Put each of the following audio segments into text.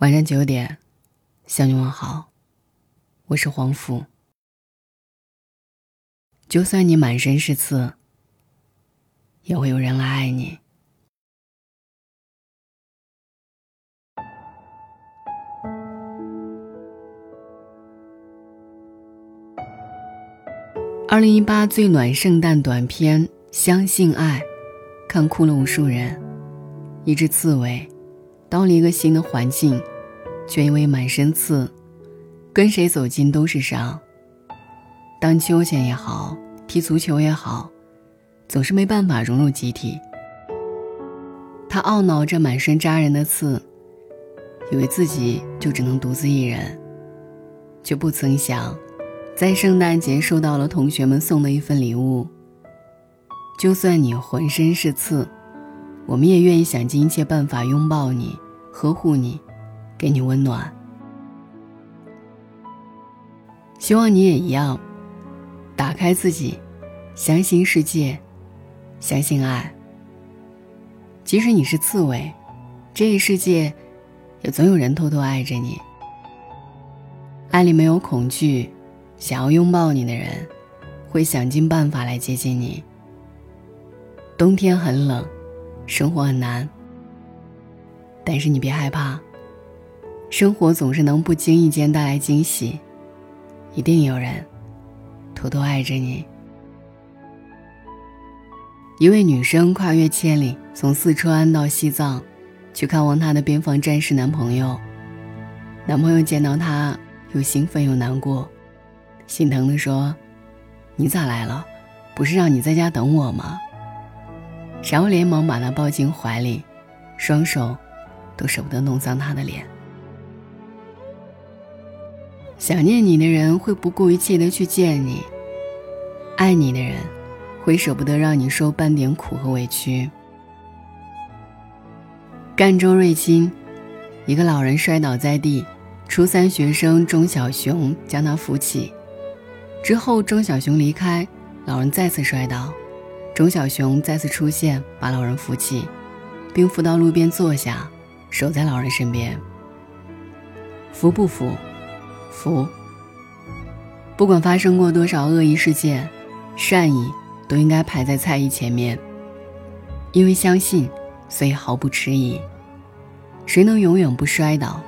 晚上九点，向你问好，我是黄甫。就算你满身是刺，也会有人来爱你。二零一八最暖圣诞短片《相信爱》，看哭了无数人。一只刺猬，到了一个新的环境。却因为满身刺，跟谁走近都是伤。荡秋千也好，踢足球也好，总是没办法融入集体。他懊恼着满身扎人的刺，以为自己就只能独自一人，却不曾想，在圣诞节收到了同学们送的一份礼物。就算你浑身是刺，我们也愿意想尽一切办法拥抱你，呵护你。给你温暖，希望你也一样，打开自己，相信世界，相信爱。即使你是刺猬，这个世界也总有人偷偷爱着你。爱里没有恐惧，想要拥抱你的人，会想尽办法来接近你。冬天很冷，生活很难，但是你别害怕。生活总是能不经意间带来惊喜，一定有人偷偷爱着你。一位女生跨越千里，从四川到西藏，去看望她的边防战士男朋友。男朋友见到她，又兴奋又难过，心疼的说：“你咋来了？不是让你在家等我吗？”然后连忙把她抱进怀里，双手都舍不得弄脏她的脸。想念你的人会不顾一切的去见你，爱你的人会舍不得让你受半点苦和委屈。赣州瑞金，一个老人摔倒在地，初三学生钟小熊将他扶起，之后钟小熊离开，老人再次摔倒，钟小熊再次出现，把老人扶起，并扶到路边坐下，守在老人身边。扶不扶？福。不管发生过多少恶意事件，善意都应该排在猜疑前面。因为相信，所以毫不迟疑。谁能永远不摔倒，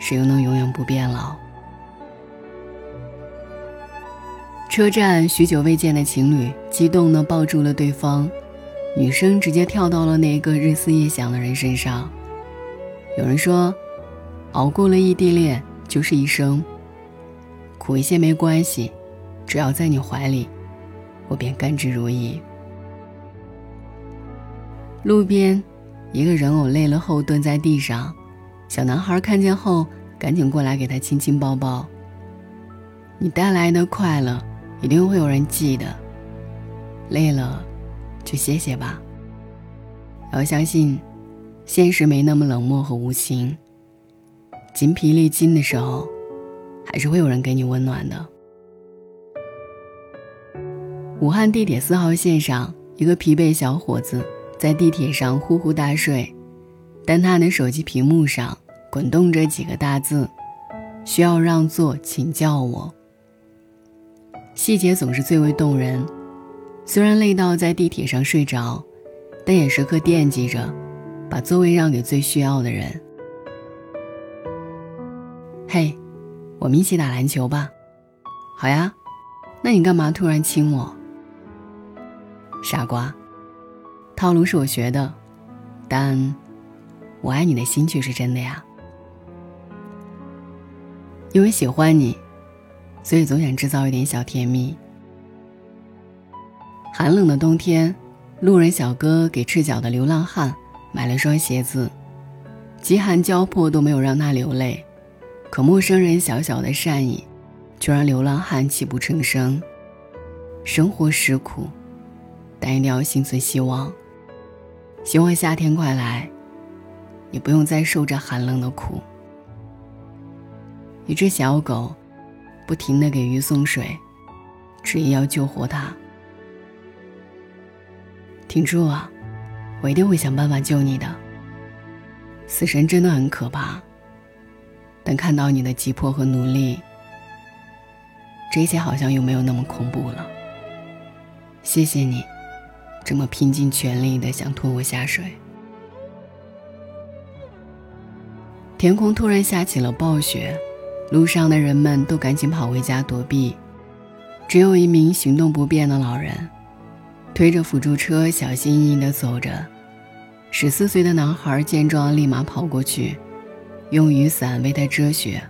谁又能永远不变老？车站，许久未见的情侣激动地抱住了对方，女生直接跳到了那个日思夜想的人身上。有人说，熬过了异地恋。就是一生，苦一些没关系，只要在你怀里，我便甘之如饴。路边，一个人偶累了后蹲在地上，小男孩看见后赶紧过来给他亲亲抱抱。你带来的快乐，一定会有人记得。累了，就歇歇吧。要相信，现实没那么冷漠和无情。筋疲力尽的时候，还是会有人给你温暖的。武汉地铁四号线上，一个疲惫小伙子在地铁上呼呼大睡，但他的手机屏幕上滚动着几个大字：“需要让座，请叫我。”细节总是最为动人。虽然累到在地铁上睡着，但也时刻惦记着，把座位让给最需要的人。嘿，我们一起打篮球吧。好呀，那你干嘛突然亲我？傻瓜，套路是我学的，但我爱你的心却是真的呀。因为喜欢你，所以总想制造一点小甜蜜。寒冷的冬天，路人小哥给赤脚的流浪汉买了双鞋子，饥寒交迫都没有让他流泪。可陌生人小小的善意，却让流浪汉泣不成声。生活实苦，但一定要心存希望。希望夏天快来，你不用再受这寒冷的苦。一只小狗，不停的给鱼送水，执意要救活它。挺住啊，我一定会想办法救你的。死神真的很可怕。但看到你的急迫和努力，这一切好像又没有那么恐怖了。谢谢你，这么拼尽全力的想拖我下水。天空突然下起了暴雪，路上的人们都赶紧跑回家躲避，只有一名行动不便的老人，推着辅助车小心翼翼地走着。十四岁的男孩见状，立马跑过去，用雨伞为他遮雪，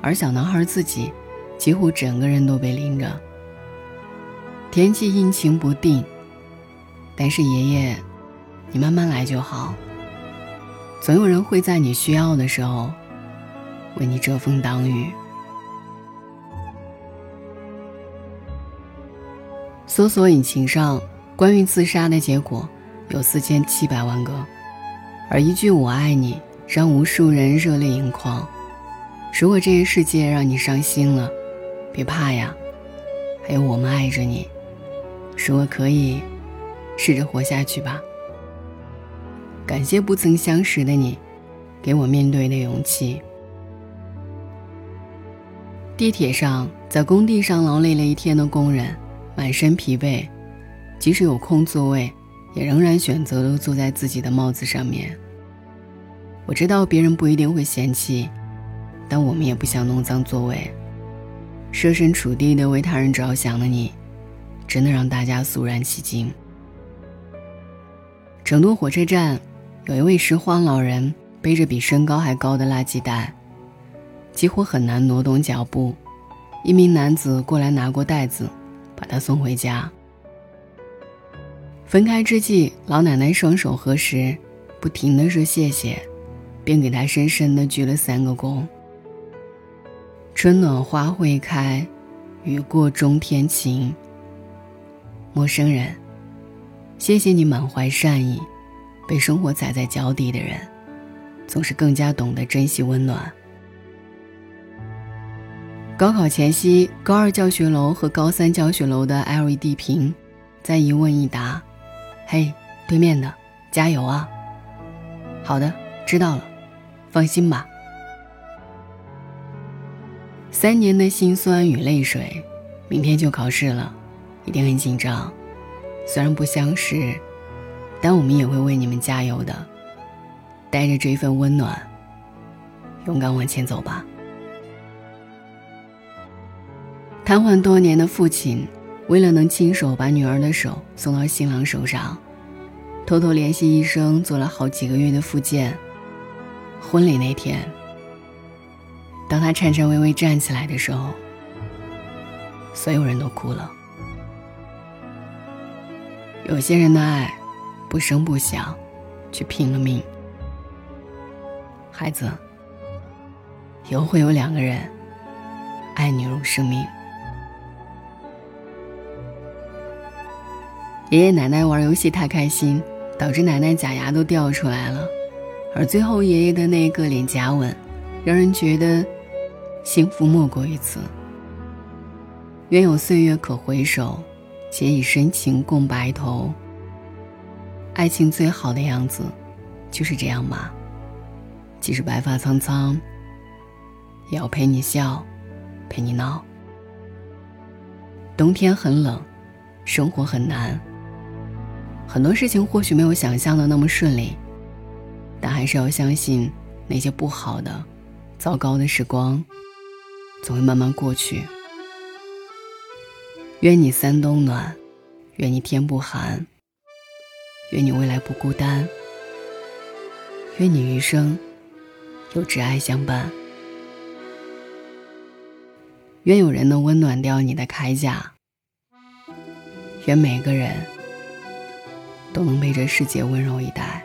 而小男孩自己，几乎整个人都被淋着。天气阴晴不定，但是爷爷，你慢慢来就好。总有人会在你需要的时候，为你遮风挡雨。搜索引擎上关于自杀的结果有四千七百万个，而一句“我爱你”让无数人热泪盈眶。如果这个世界让你伤心了，别怕呀，还有我们爱着你。如果可以，试着活下去吧。感谢不曾相识的你，给我面对的勇气。地铁上，在工地上劳累了一天的工人，满身疲惫，即使有空座位，也仍然选择了坐在自己的帽子上面。我知道别人不一定会嫌弃，但我们也不想弄脏座位。设身处地的为他人着想的你，真的让大家肃然起敬。成都火车站。有一位拾荒老人背着比身高还高的垃圾袋，几乎很难挪动脚步。一名男子过来拿过袋子，把他送回家。分开之际，老奶奶双手合十，不停的说谢谢，并给他深深的鞠了三个躬。春暖花会开，雨过中天晴。陌生人，谢谢你满怀善意。被生活踩在脚底的人，总是更加懂得珍惜温暖。高考前夕，高二教学楼和高三教学楼的 LED 屏，在一问一答：“嘿，对面的，加油啊！”“好的，知道了，放心吧。”三年的辛酸与泪水，明天就考试了，一定很紧张。虽然不相识。但我们也会为你们加油的，带着这份温暖，勇敢往前走吧。瘫痪多年的父亲，为了能亲手把女儿的手送到新郎手上，偷偷联系医生做了好几个月的复健。婚礼那天，当他颤颤巍巍站起来的时候，所有人都哭了。有些人的爱。不声不响，却拼了命。孩子，以后会有两个人爱你如生命。爷爷奶奶玩游戏太开心，导致奶奶假牙都掉出来了，而最后爷爷的那个脸颊吻，让人觉得幸福莫过于此。愿有岁月可回首，且以深情共白头。爱情最好的样子，就是这样吧。即使白发苍苍，也要陪你笑，陪你闹。冬天很冷，生活很难，很多事情或许没有想象的那么顺利，但还是要相信那些不好的、糟糕的时光，总会慢慢过去。愿你三冬暖，愿你天不寒。愿你未来不孤单，愿你余生有挚爱相伴，愿有人能温暖掉你的铠甲，愿每个人都能被这世界温柔以待。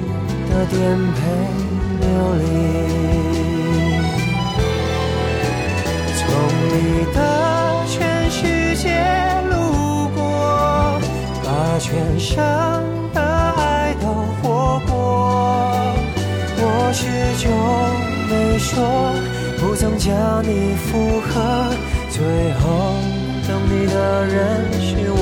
的颠沛流离。从你的全世界路过，把全生的爱都活过。我始终没说，不曾将你附和，最后等你的人是我。